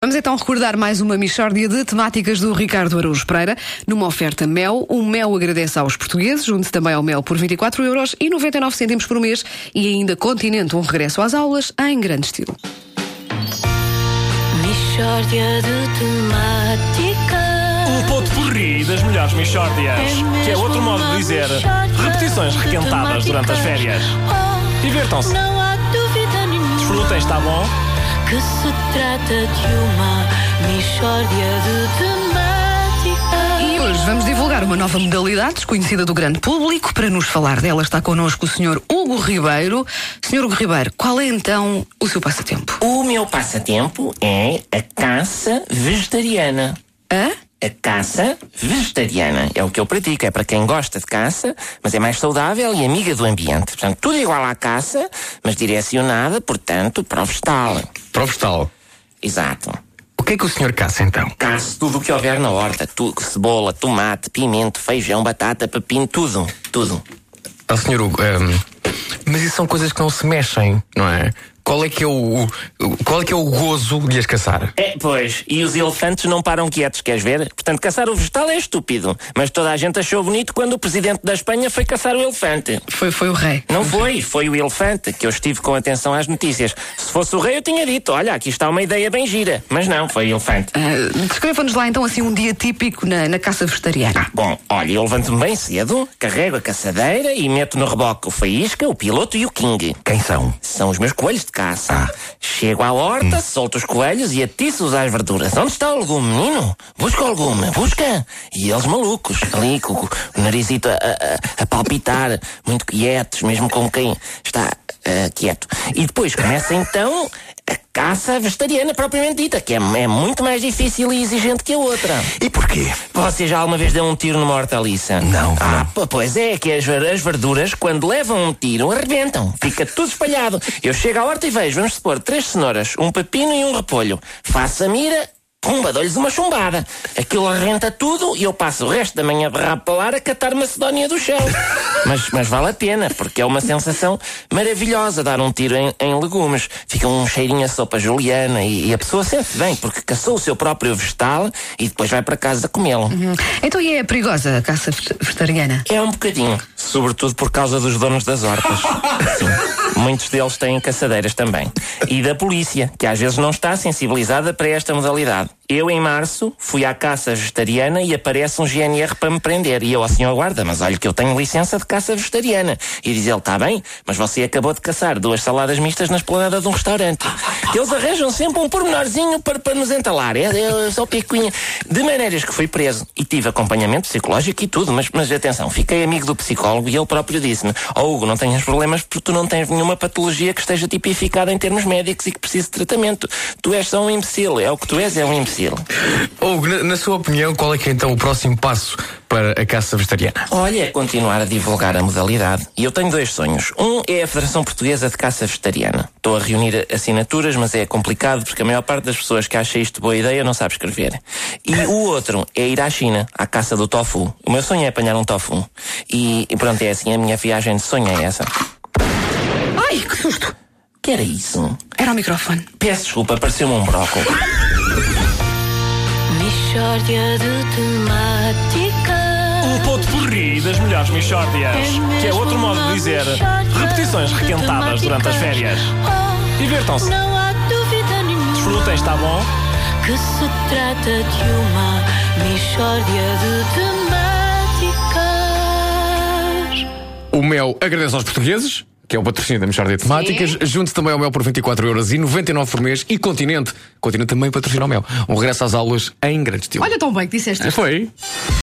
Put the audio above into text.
Vamos então recordar mais uma mixórdia de temáticas do Ricardo Araújo Pereira, numa oferta Mel. O Mel agradece aos portugueses, junte também ao Mel por 24 euros e 99 cêntimos por mês e ainda Continente um regresso às aulas em grande estilo. Mixórdia de temáticas. O ponto porri das melhores Michórdias. É que é outro modo de dizer repetições de requentadas durante as férias. Oh, Divirtam-se. Não há dúvida nenhuma Desfrutem, está bom? Que se trata de uma mixórdia de temáticas. E hoje vamos divulgar uma nova modalidade desconhecida do grande público. Para nos falar dela está connosco o Sr. Hugo Ribeiro. Sr. Hugo Ribeiro, qual é então o seu passatempo? O meu passatempo é a caça vegetariana. Hã? A caça vegetariana é o que eu pratico. É para quem gosta de caça, mas é mais saudável e amiga do ambiente. Portanto, tudo igual à caça, mas direcionada, portanto, para o vegetal. Para o vegetal. Exato. O que é que o senhor caça então? Caço tudo o que houver na horta. Tu, cebola, tomate, pimento, feijão, batata, pepino, tudo. Tudo. Ó senhor Hugo, ehm, mas isso são coisas que não se mexem, não é? Qual é que é o, o- qual é que é o gozo de as caçar? É, pois, e os elefantes não param quietos, queres ver? Portanto, caçar o vegetal é estúpido. Mas toda a gente achou bonito quando o presidente da Espanha foi caçar o elefante. Foi, foi o rei. Não foi, foi o elefante que eu estive com atenção às notícias. Se fosse o rei, eu tinha dito: olha, aqui está uma ideia bem gira. Mas não, foi o elefante. Ah, Descreva-nos lá então assim um dia típico na, na caça vegetariana. Bom, olha, eu levanto-me bem cedo, carrego a caçadeira e meto no reboque o faísca, o piloto e o king. Quem são? São os meus coelhos de caça. Chego à horta, solto os coelhos e atiço-os às verduras. Onde está o legume, menino? Busca o legume, busca! E eles malucos, ali com o narizito a, a- a palpitar, muito quietos, mesmo com quem está ah, quieto. E depois começa então a caça vegetariana propriamente dita, que é, é muito mais difícil e exigente que a outra. E porquê? Você já alguma vez deu um tiro numa hortaliça? Não, Ah, não. pois é, que as, as verduras, quando levam um tiro, arrebentam. Fica tudo espalhado. Eu chego à horta e vejo, vamos supor, três cenouras, um pepino e um repolho. Faço a mira, pumba, dou-lhes uma chumbada. Aquilo arrebenta tudo e eu passo o resto da manhã de rabo para a catar macedónia do chão. Mas, mas vale a pena, porque é uma sensação maravilhosa dar um tiro em, em legumes. Fica um cheirinho a sopa juliana e, e a pessoa sente bem, porque caçou o seu próprio vegetal e depois vai para casa comê-lo. Então e é perigosa a caça vege- vegetariana? É um bocadinho, sobretudo por causa dos donos das hortas. Sim. Muitos deles têm caçadeiras também. E da polícia, que às vezes não está sensibilizada para esta modalidade. Eu, em março, fui à caça vegetariana e aparece um GNR para me prender. E eu, ao senhor guarda, mas olha que eu tenho licença de caça vegetariana. E diz ele, está bem, mas você acabou de caçar duas saladas mistas na esplanada de um restaurante. Eles arranjam sempre um pormenorzinho para, para nos entalar. É, é só picuinha. De maneiras que fui preso e tive acompanhamento psicológico e tudo, mas, mas atenção, fiquei amigo do psicólogo e ele próprio disse-me: Ó Hugo, não tenhas problemas porque tu não tens nenhuma patologia que esteja tipificada em termos médicos e que precise de tratamento. Tu és só um imbecil, é o que tu és, é um imbecil. Hugo, na, na sua opinião, qual é que é então o próximo passo para a caça vegetariana? Olha, é continuar a divulgar a modalidade. E eu tenho dois sonhos. Um é a Federação Portuguesa de Caça Vegetariana. Estou a reunir assinaturas, mas é complicado porque a maior parte das pessoas que acha isto boa ideia não sabe escrever. E o outro é ir à China, à caça do tofu. O meu sonho é apanhar um tofu. E, e pronto, é assim, a minha viagem de sonho é essa. Ai, que susto! O que era isso? Era o microfone. Peço desculpa, pareceu-me um brócolis. Mixórdia de temáticas. O ponto porri das melhores Michórdias. É Que é outro modo de dizer repetições de requentadas durante as férias. Oh, Divirtam-se. Não há dúvida nenhuma Desfrutem, está bom? que se trata de uma mixórdia de temáticas. O Mel agradece aos portugueses, que é o patrocínio da Michórdia de Temáticas. Junte-se também ao Mel por 24 euros e 99 por mês. E Continente. Continente também patrocina o Mel. Um regresso às aulas em grande estilo. Olha tão bem que disseste isto. Foi.